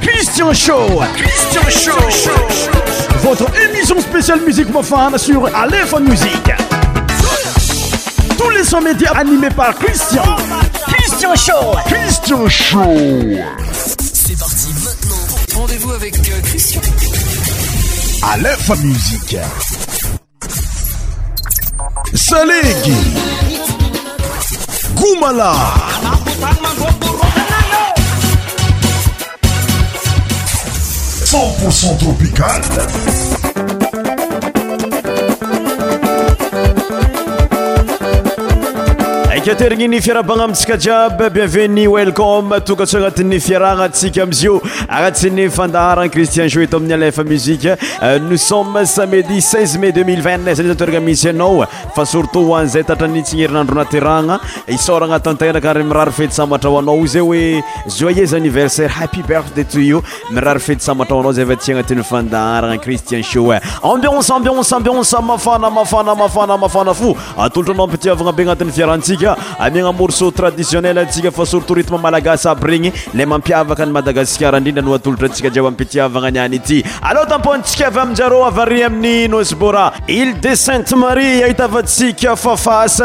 Christian Show. Christian Show. Votre émission spéciale musique profane sur Aléphone Music. Tous les 100 médias animés par Christian. Christian Show. Christian Show. C'est parti maintenant. Rendez-vous avec euh, Christian. Aléphone Musique. Salégui. Goumala. 100% tropical. teiny ny fiaraana amitsikaiaieneu weanaty fasko ii ami a 0a aaoseu traditionnelsfa sortritme malagasy ay regny la mampiavaka ny madagaskar drindranoatoltra antsikai mpitiavana nyay ity aôtapontsia aa ai amin'y nosbora ile de sainte marie ait atsika fafas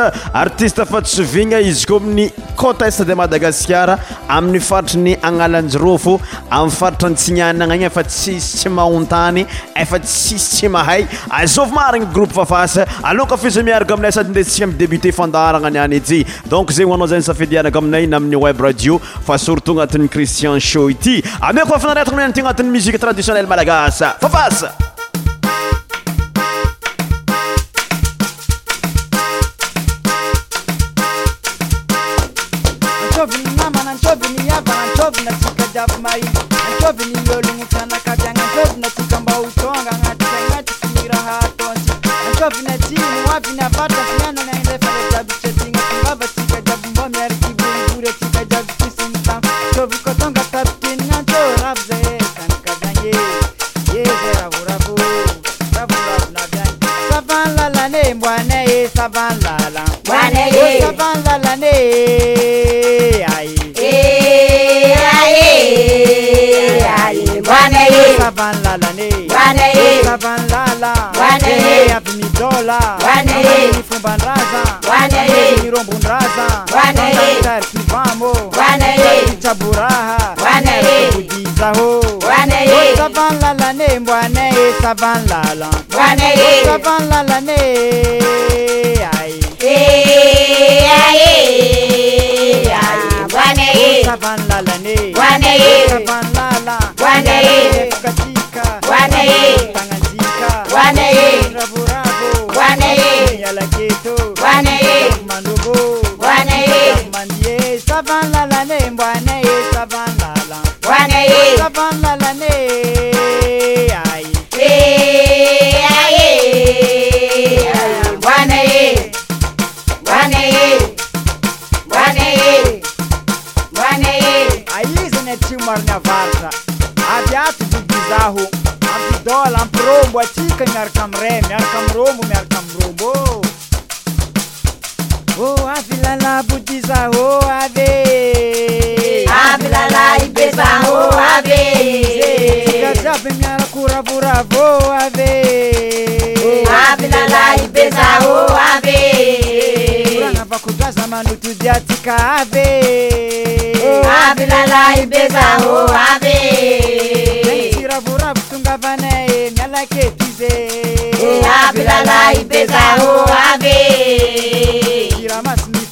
artiste fatsoina izy ko min'ny ots di madagasar amin'ny faritra ny analanjy rofô amiy faritra n tsinaanaigny efa tsisy sy mahontny efa tsisysy ahay az arinagroupe afas aiaak amasadyeébtédayay donc zay oanao zay ny safidy anako amina in amin'ny web radio fa surtout agnatin'ny christian show ity amiekofafanaretnty agnati'ny musique traditionnell malagas fafasaooa Kirombo Ndaza Wanai Kivamo Wanai Chaburaha Wanai Kujizaho Wanai Savan lala ne Wanai e Savan lala Wanai Savan lala ne Ai e, Ai Wanai Savan lala ne Wanai Savan lala Wanai Katika Wanai aizana ati mariny avalta ayato gizaho adola amprombo atika miarkamre miarkamrombo mara abutisa ho ave abilala ibesa ho ave gajabe miala kuravura vo ave abilala ibesa ho ave urana vakudwaza manutudyatika ave abilala ibesa ho ave ibeza ho ave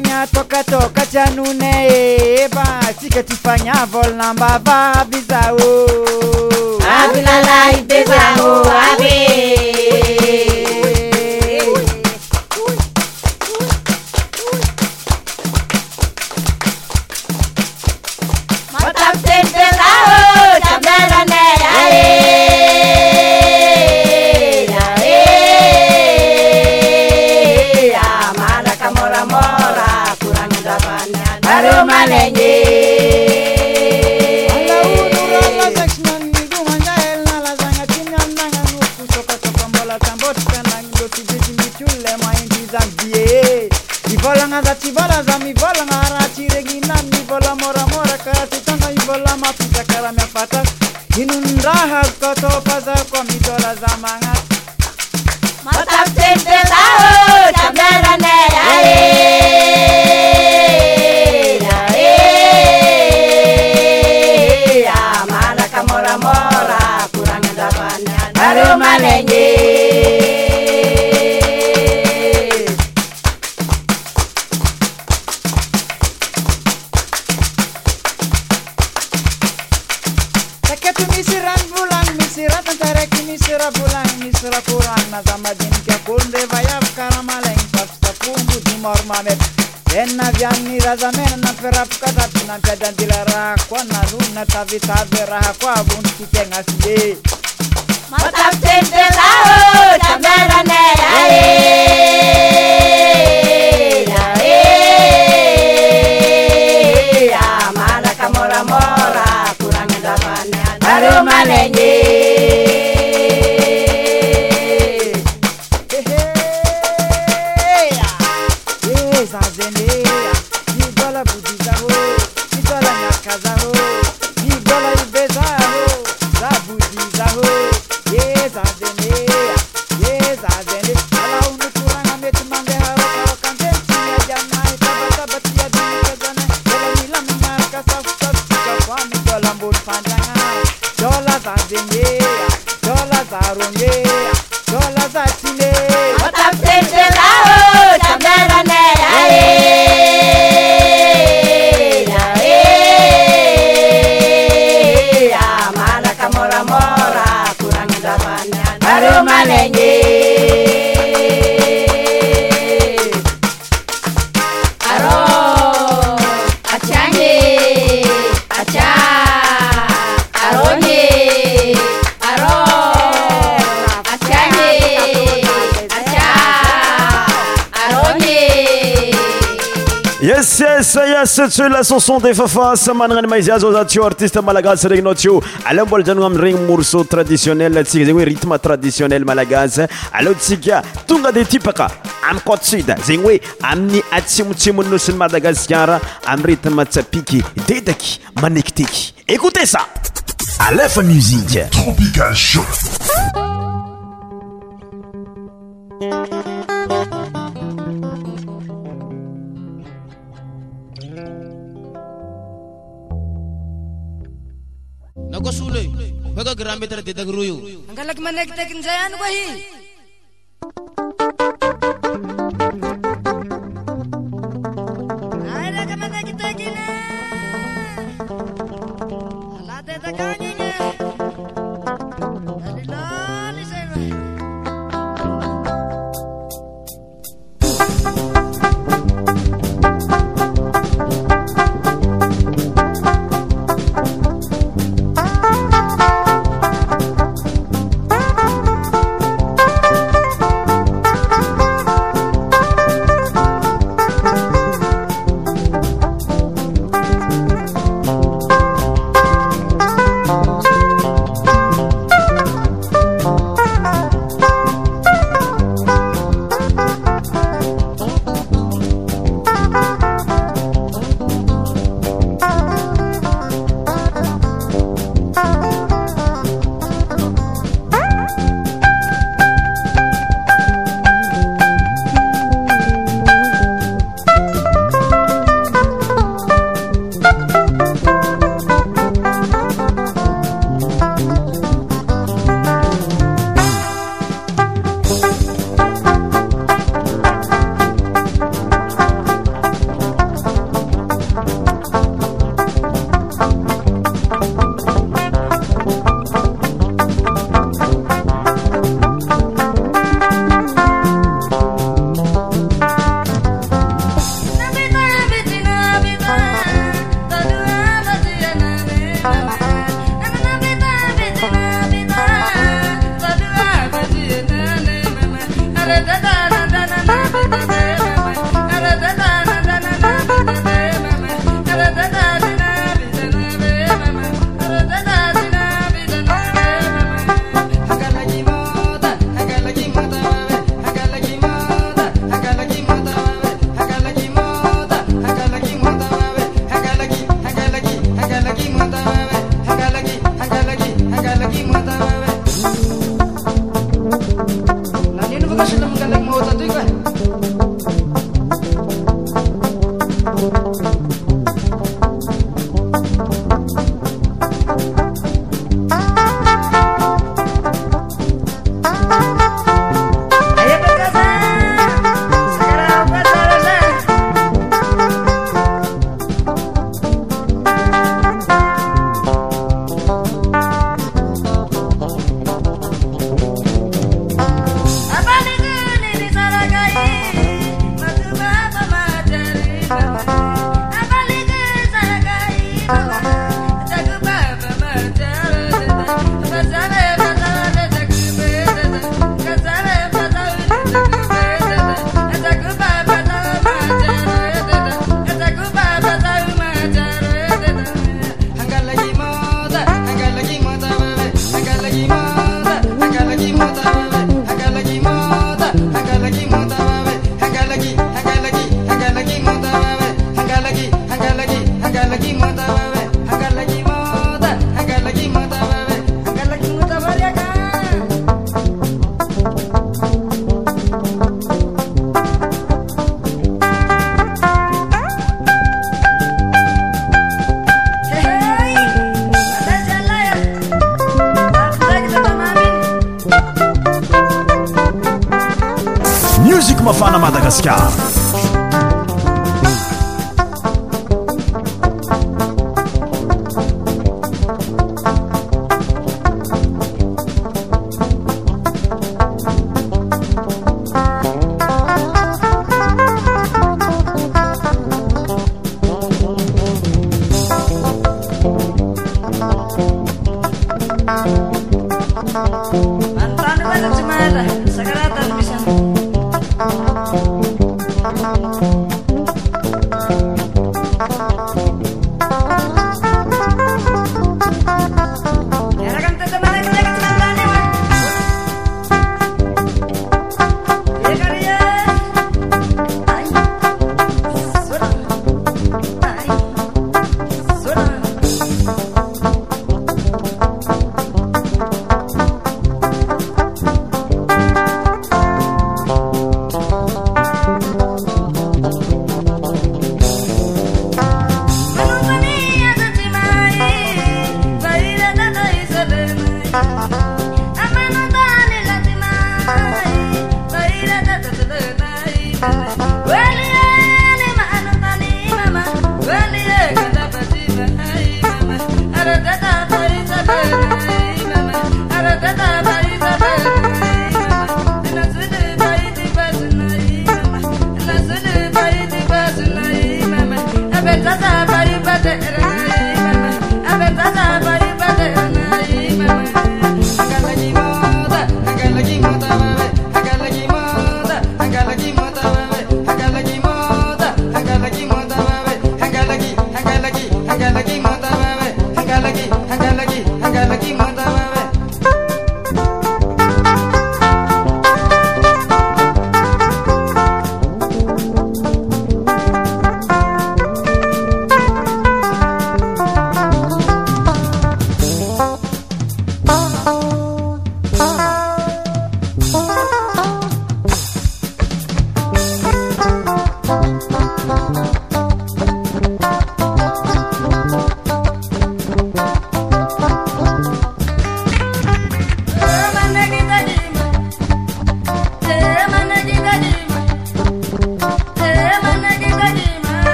nnatokatoka tianune e eba sike tifana vol nambava abisaôabiaaibea nilipata, inunraha kutoka kwa mitola za manga zamana nampiarapokasa nampiadra andela raha koa nanonona tavytavy raha koa vonotitagna file e lachanson de fafanse manana ny maizyaz za tyo artiste malagas regny nao tyo aleo mbola janono amiregny morseau traditionnel atsika zegny oe rythme traditionnel malagasy alo tsika tonga de tipaka ami cotsida zegny hoe amin'ny atsimotsimonosiny madagaskar amy rytme tsapiky detaky manekitiky écoute ça aa musike opicalh Boko sule, boko gerambe tere dedag ruyu. Angkalak manek tekin jayan wahi.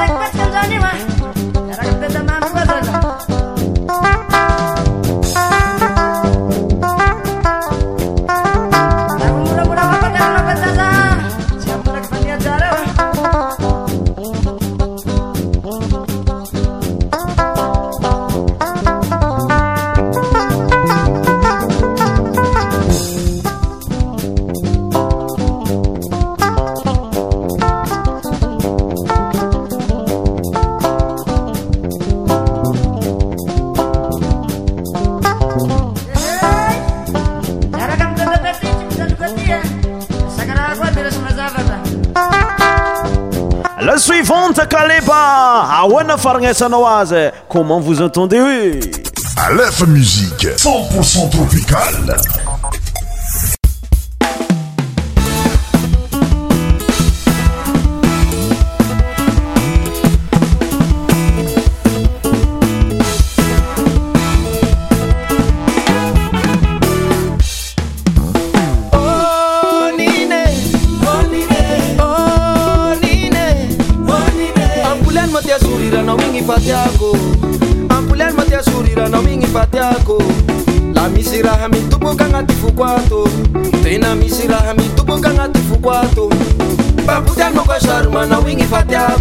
快快点抓你嘛！oana farnesanaoize comment vous entendez a lf musique 10purct tropicale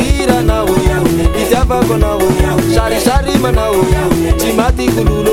ihiranao itiabako anao sarysary manao tsy matytylolo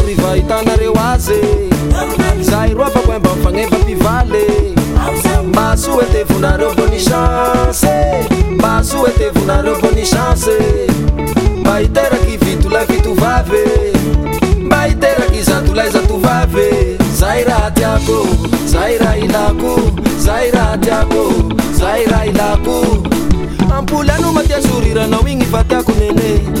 nareo azyzay ro akomba fanevapivambastaeon mbaso etaeboian mba iteraky fitolaivav mba iteraky zatolazvav zay raha tiako zay raha ilako zay raha tiako zay raha ilako ampoly ano matia soryranao igny fatiakonn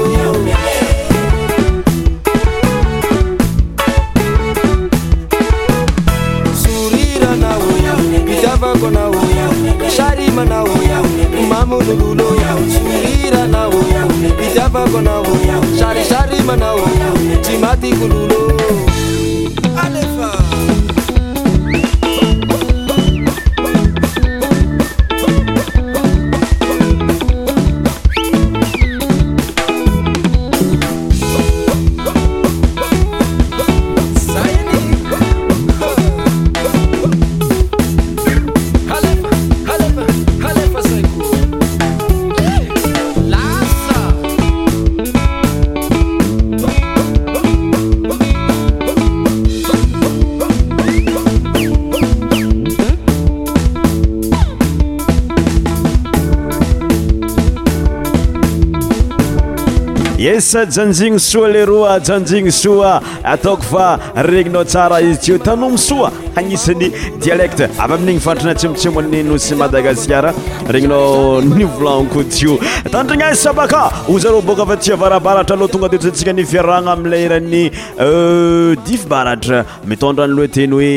janjiny soa lero janjigny soa ataoko fa regninao tsara izy ty o tanomo soa agnisany dialecta avy amin'igny fanatrana tsemotsemoani no sy madagasikara regninao nyvolanko jio tandrignesa baka o zarô boka fa tsya varabaratra aloha tonga tetntsika nifiarana amila iran'ny euh, difibaratra mitondrany loa teny hoe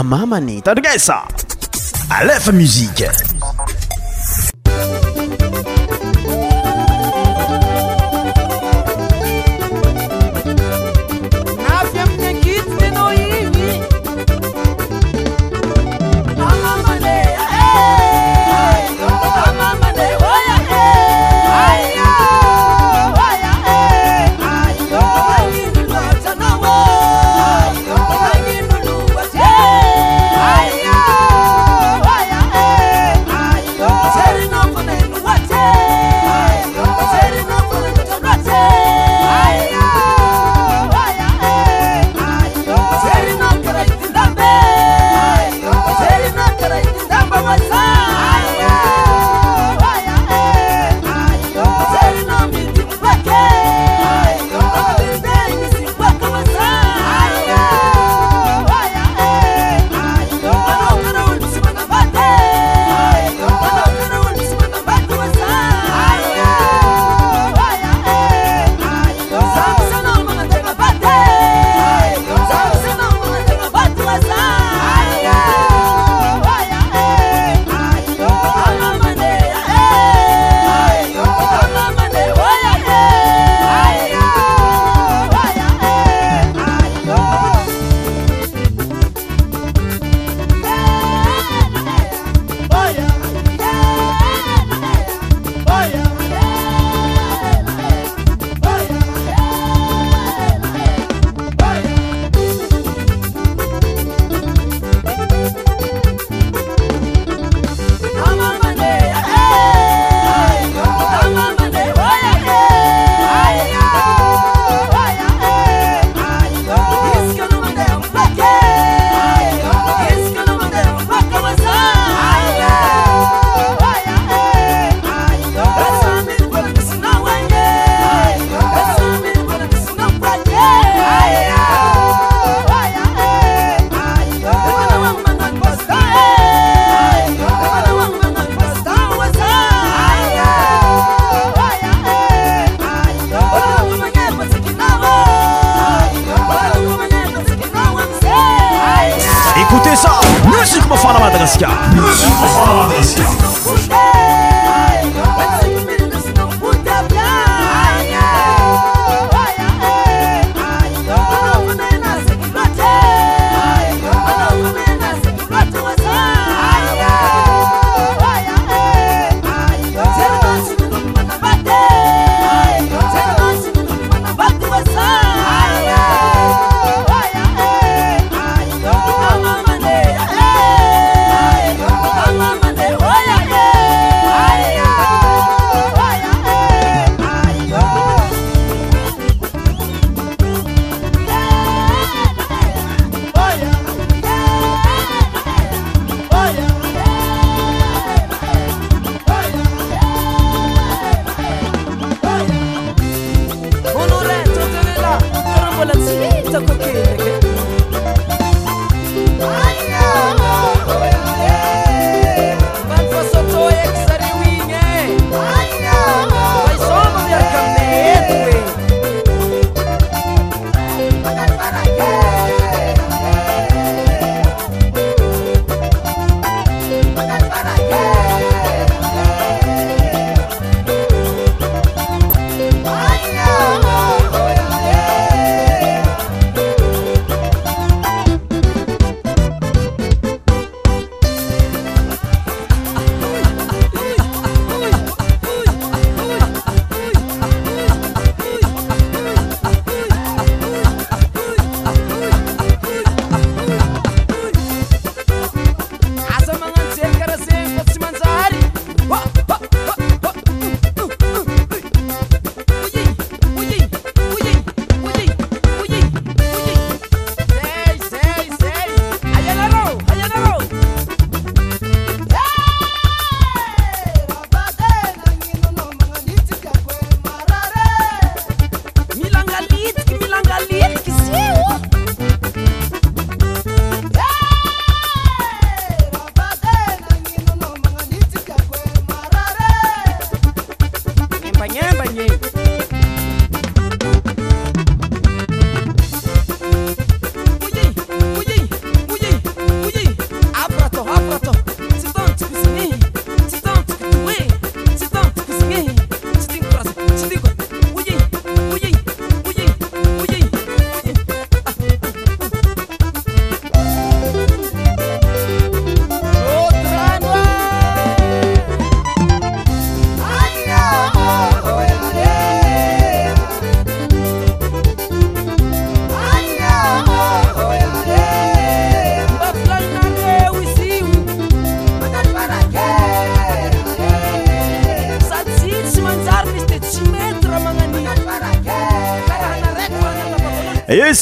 amamany tandrignesa alefa mzik Alaska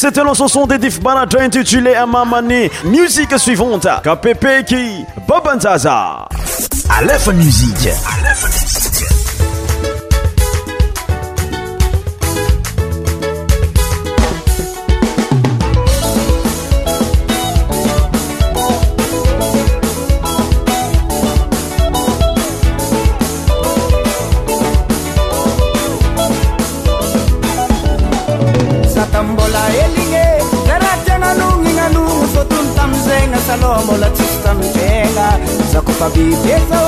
C'était le son de Diff Banato intitulé Amamani. Musique suivante, KPP qui Allez Aleph Musique. salmlattgazaiza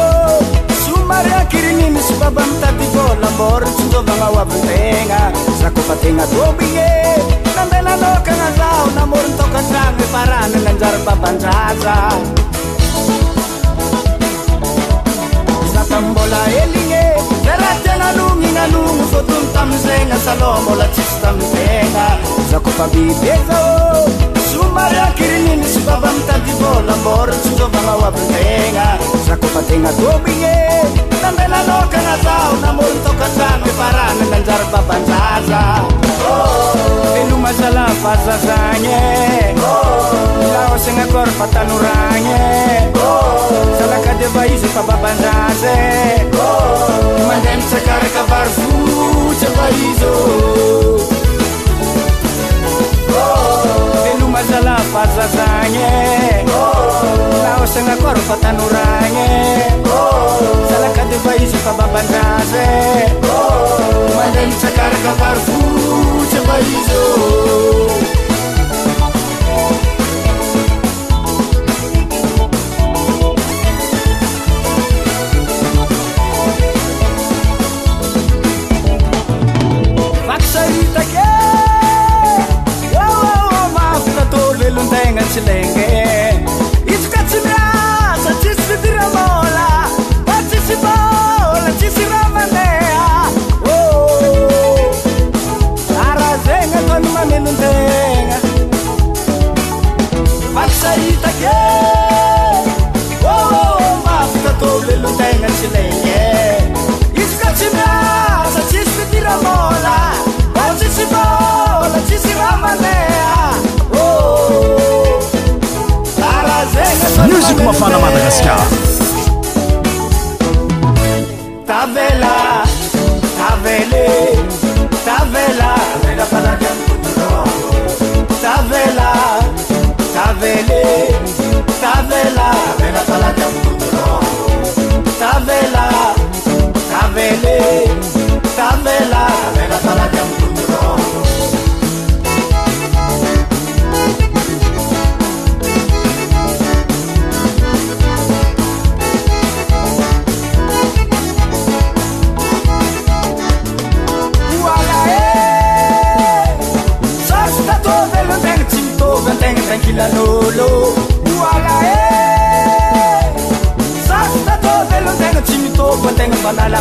smaryakirninosy baba mitaty bolamôrtsynjovagao abntegna zakofa tegna bobge nandenalokagnazaho namorntokatavy faranagnanjarybaba-jaza ztabola eligne ratyananogan votony tamizegna salomla tsiytamitegna zkoaiezaô maryaki rininy sy baba amitadyvo lambôr tsy njovagnao abynhagna zakofa tegna dom igne tambelalaokanazao namorontoka atamie faranananjary babanjaza eloma oh, zala bazazagne laosagnakora fa tanoragne zalakadyva izy fa babanjaza e oh, mandeha misakaraka vary votsa za iza zalafazaaenaosegakaro e. fatanurage salakadefaizu fababandazeadi en iskasibasa ci si tiravola vatisi bola cisiramanea oh, arazena kono mamenontena massaitake mafana madagasikara tavela tavele tavela tavela tavele tavela tavela tavele 三的多多过放啦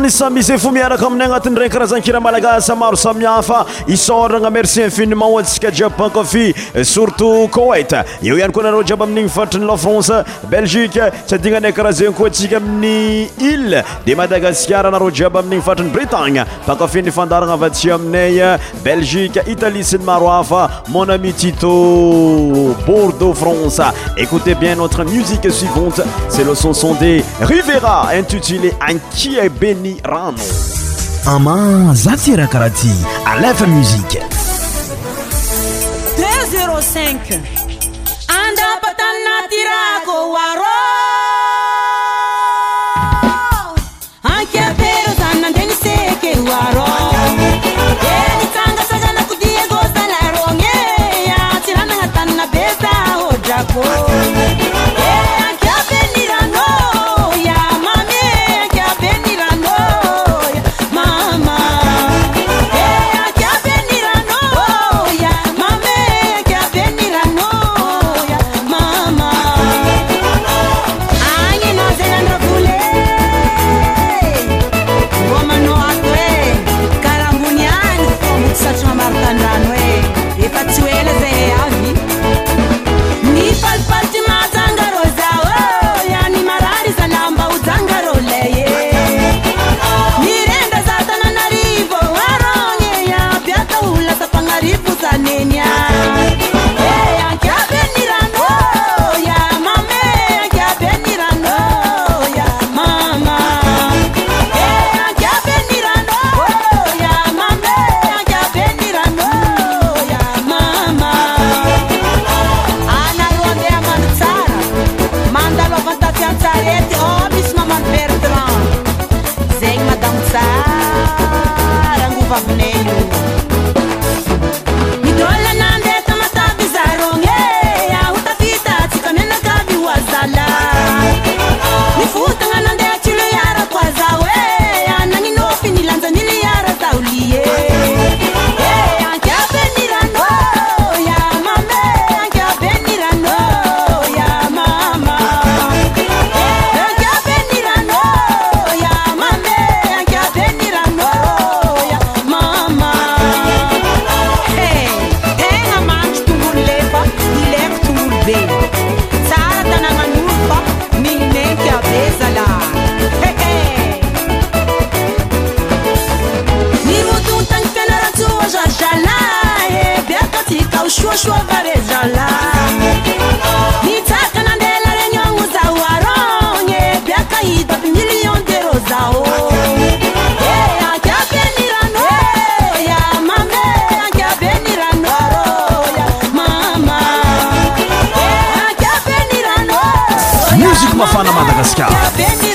f iarakaaiay anat'reny karahazakirmalagasmaro samiafa isoana merci infiniment askajia pakafi surtout koait eoay oariby am'ny fatrnylafrance belgiqe sy adina a karah zay ko asika aminy ile di madagascar nar iaby a'y fatrny bretagne pakafinfndaranaavtiamiay belgiqe italie snyro hafa mon ami tiborfranceéte biennotre musiqe suivante elonsoderivera inttiléki ranoama za tyrahkaraha ty alefa muzike5anapaanyrak arô ankeerotanadenseke rô en tnaakoigoarôge tsyrahnana tanabetaôk Pascal.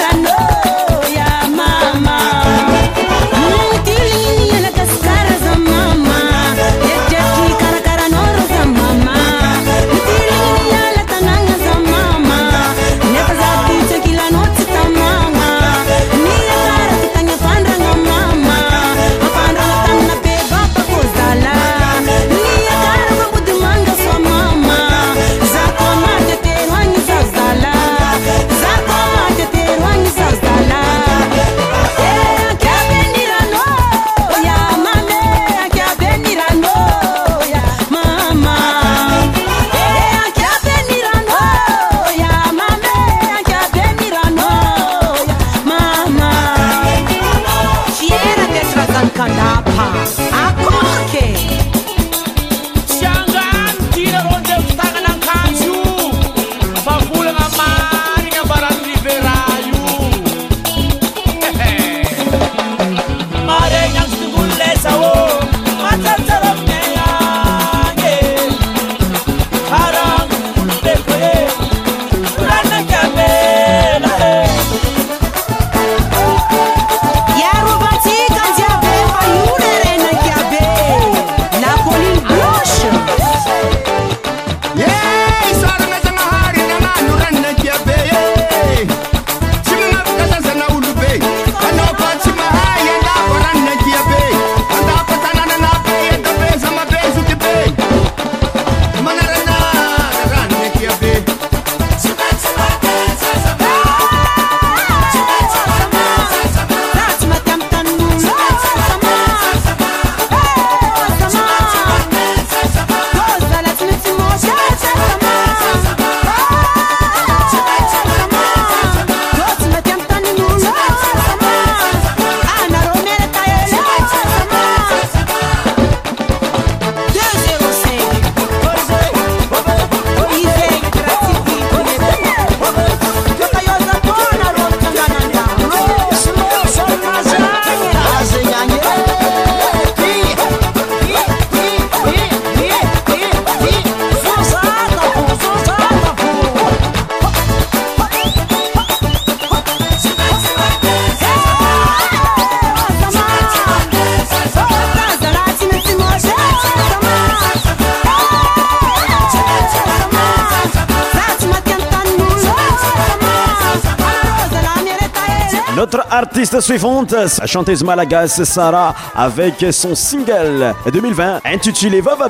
liste suivante, la chanteuse malagasse Sarah avec son single 2020 intitulé Vava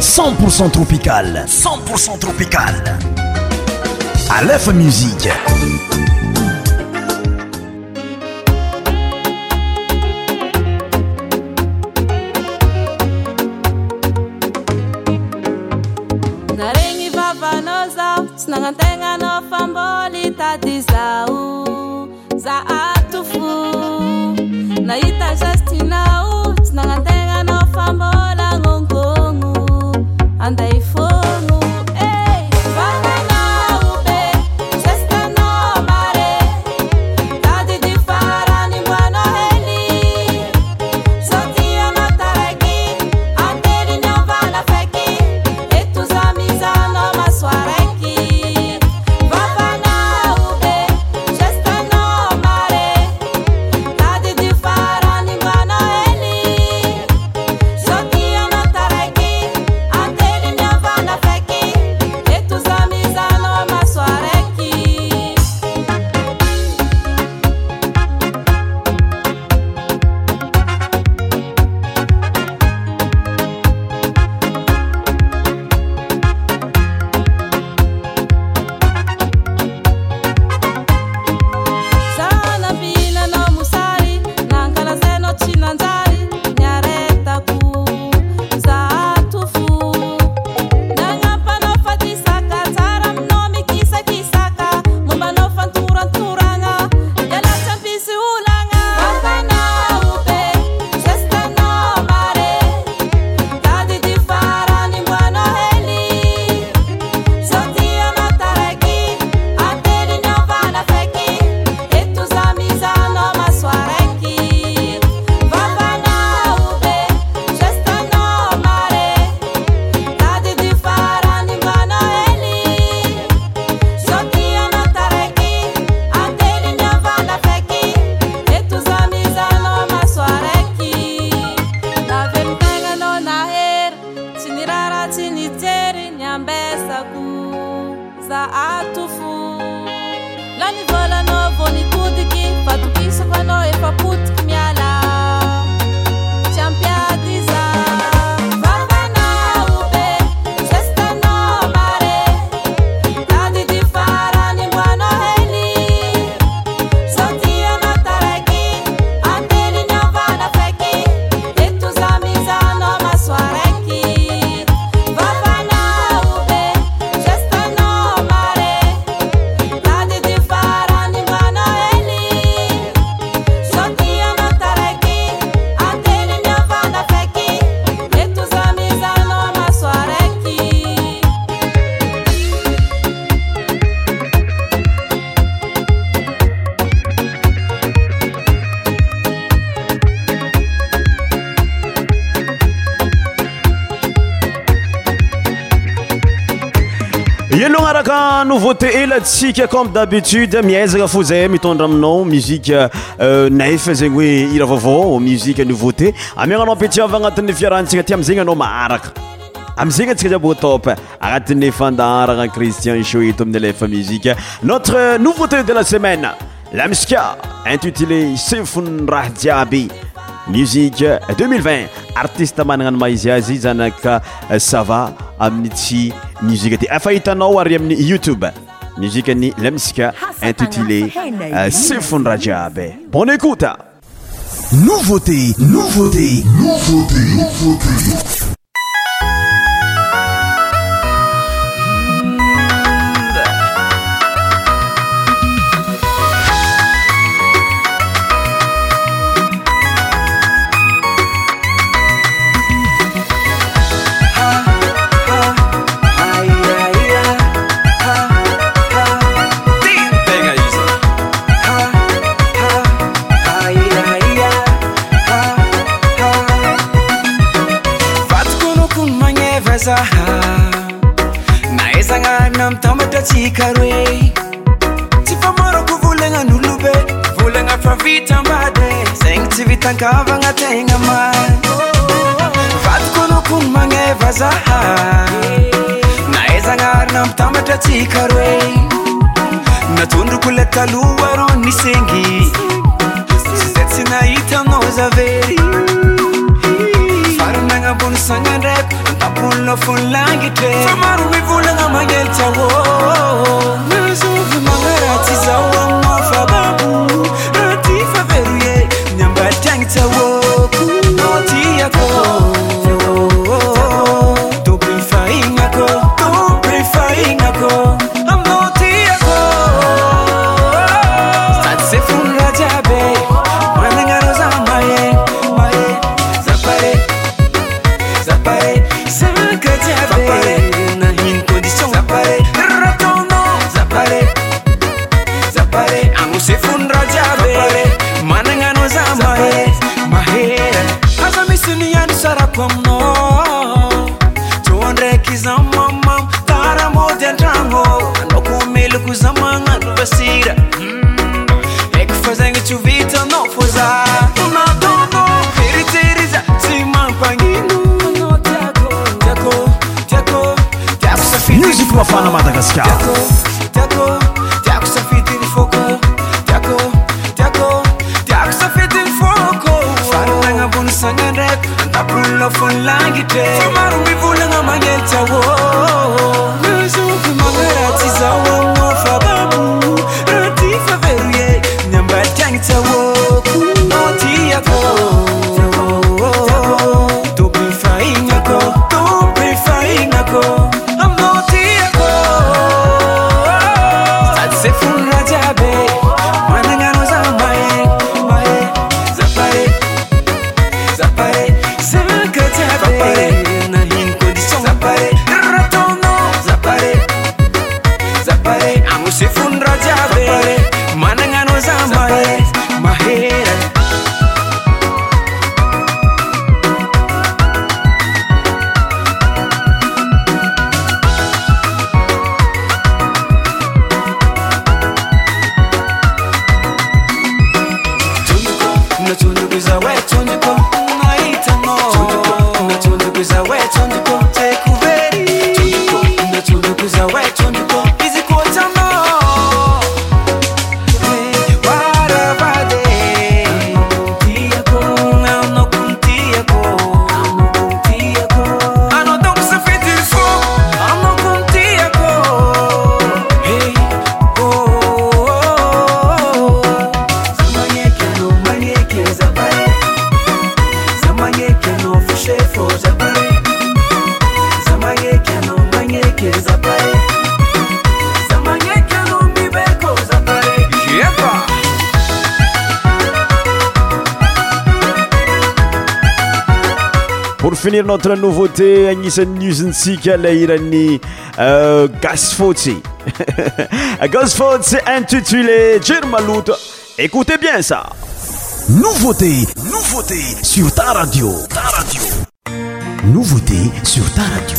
100% tropical. 100% tropical. Aleph Musique. elatsika comme d'abitude mizaka fo zay mitondra aminao musik nf zegny hoe iraha vava muike noveauté aao pti anatfrahatika amzeny aaoazegny aiaiiay notre euh, nouveauté de la seaine lamisa intutilé sefonraha jiaby musi 2020arianana amhzy azy zanakasava euh, amiy tsy muzik ty fahitanao ary amin'yyoutube Nijikani Lemska, intitulé euh, Sifun Rajabe. Bonne écoute! Nouveauté, nouveauté, nouveauté, nouveauté. ami tamatra atsika roe tsy famarako volagnan'olobe volagna tafitambady zegny tsy vitangavana tegna maria fatoko nokony magneva zaha nahaizagnaarina amiy tamatra tsika roe natondroko la taloaron nisengy sy zay tsy nahita aminao zavery ngabonisangande ngabulo fulangite famaruwivule ngamanyelitawo mezuvimangaratizawamafababu ratifaveruye nyambatangitawo la nouveauté à izintsika ilay iran'ny Gas gasfotsy intitulé jery écoutez bien ça nouveauté nouveauté sur ta radio ta radio nouveauté sur ta radio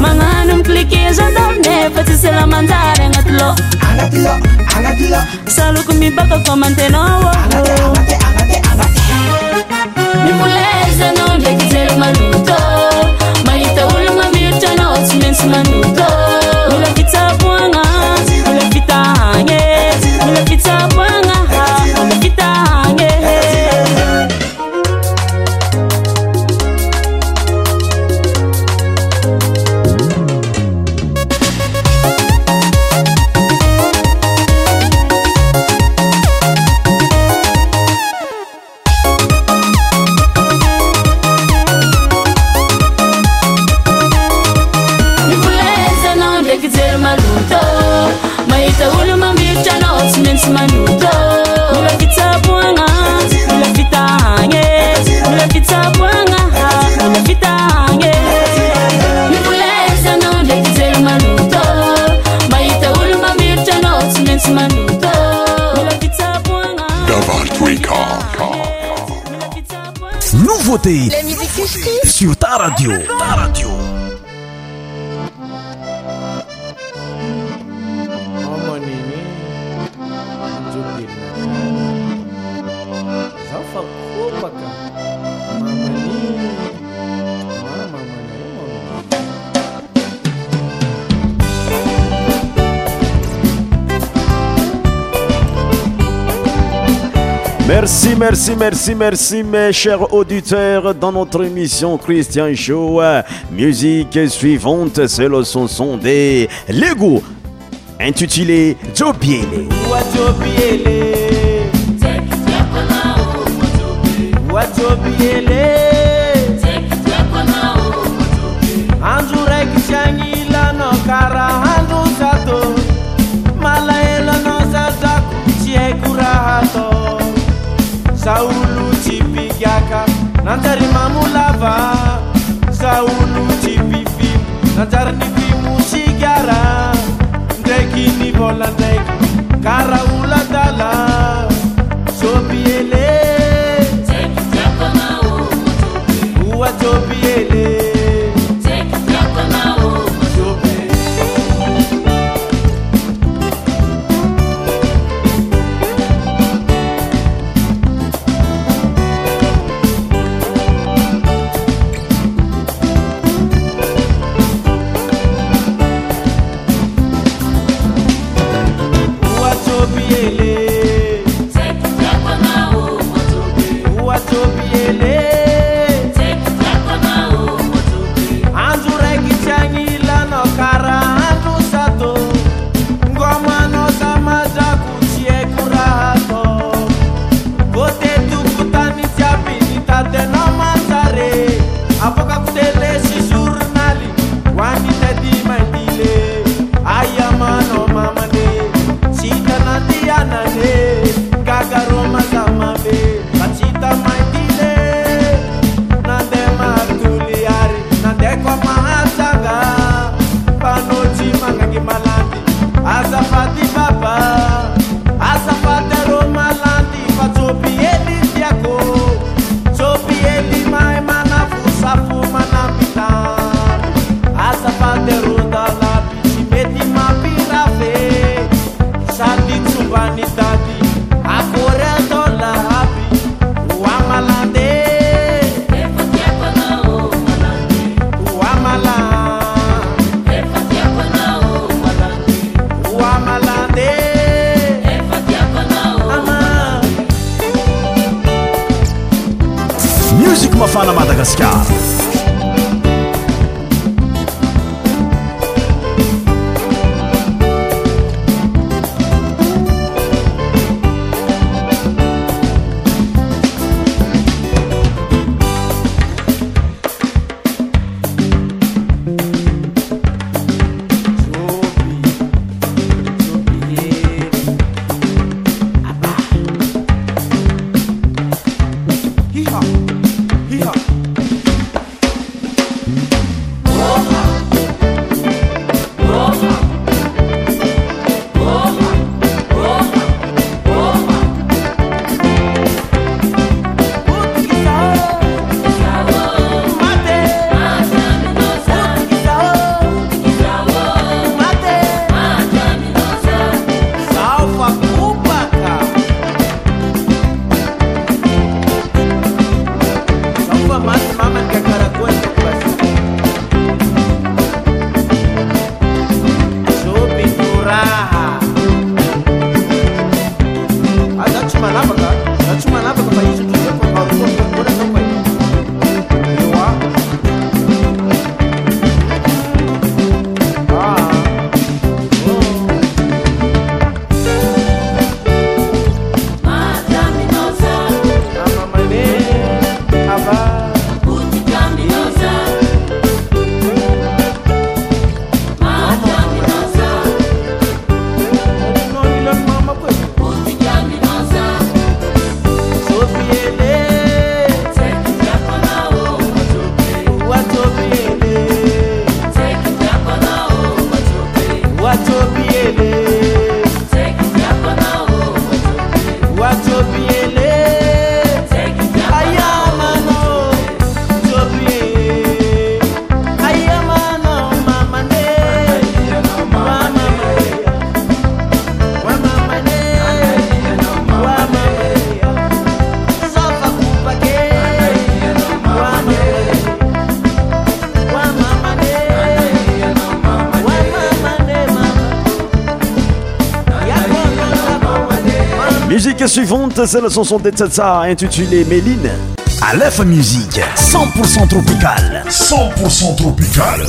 manano micliqeznefa syselamanzary anati losaloko mibaka komantenaô merci, merci, merci mes chers auditeurs dans notre émission Christian Show. Musique suivante, c'est le son des Lego intitulé Jobiele. Jobiele. najarniprimusigara ndekini bolandeka karau sivante c'est la chanson desesa intitulé méline à lf musique 1ent pourcent tropicale 10pourct tropicale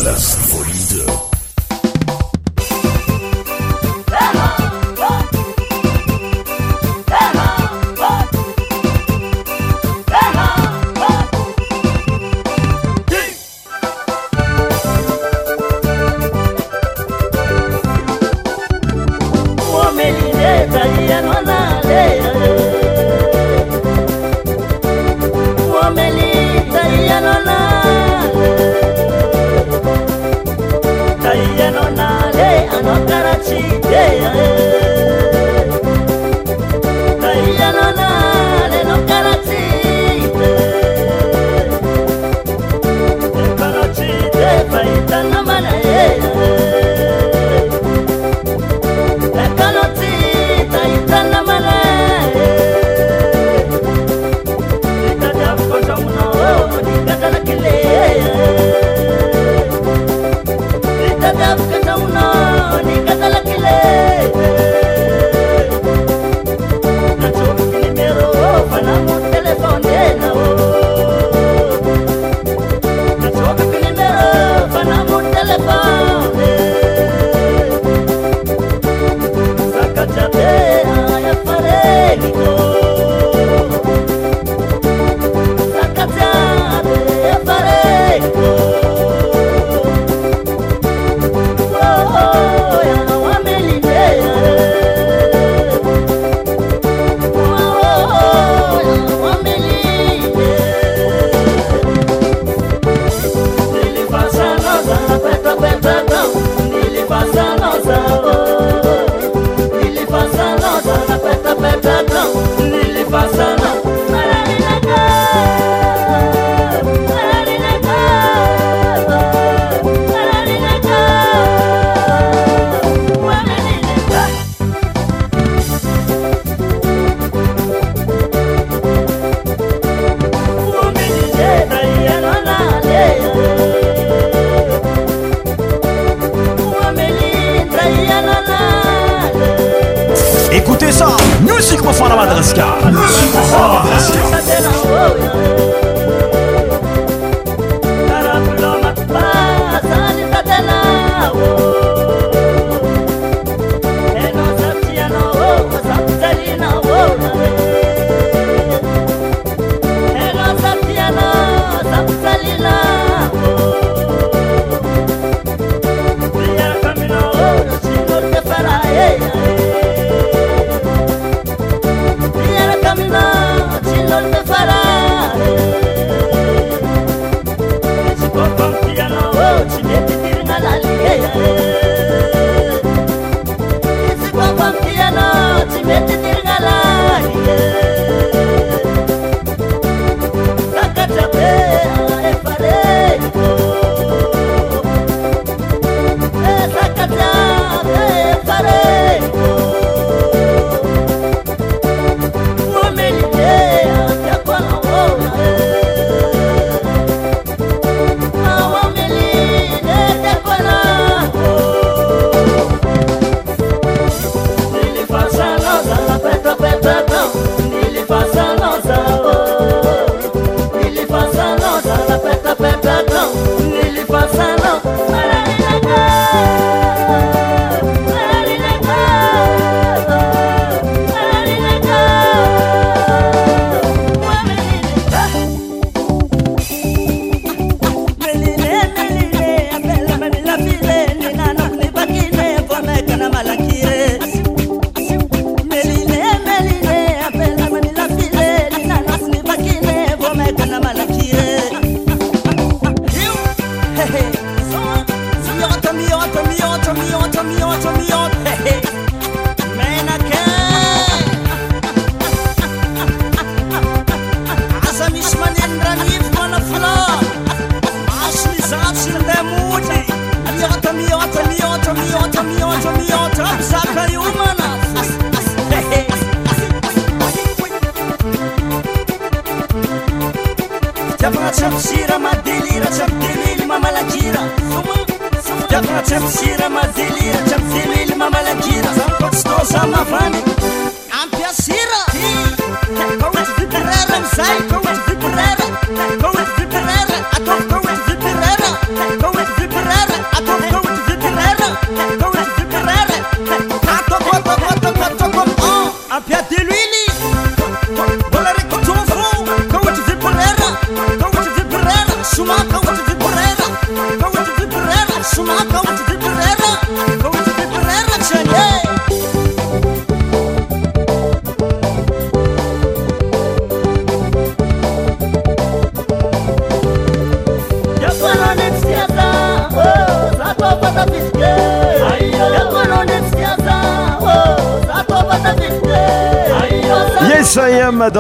מزل مث لממלجيnוsمفn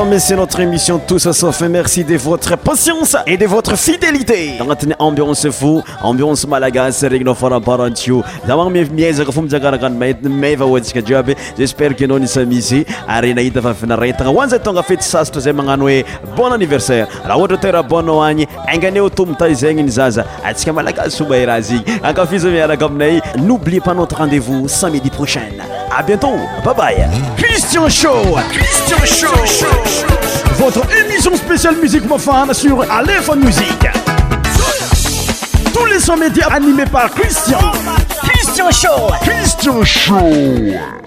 mes notre émission tosa sofi merci de votre patience et de votre fidélité agnatin'ny ambionce fo ambionce malagasy regnynao faraparantio za mano miezaka fo mizakarakay mavaotsika de aby jespère k anao isamisy arenaita favinarentana oanzay tonga fetysasatra zay magnano hoe bon anniversaire raha ohatra tera boao agny anganeotomo tazegny nzaza atsika malagasy omba y raha zgny akafizamiaraka aminay noblie pa notre rendez-vous samedi prochaine À bientôt. Bye bye. Christian Show. Christian Show. Votre émission spéciale musique mofane sur Aléphone Musique. Tous les 100 médias animés par Christian. Christian Show. Christian Show.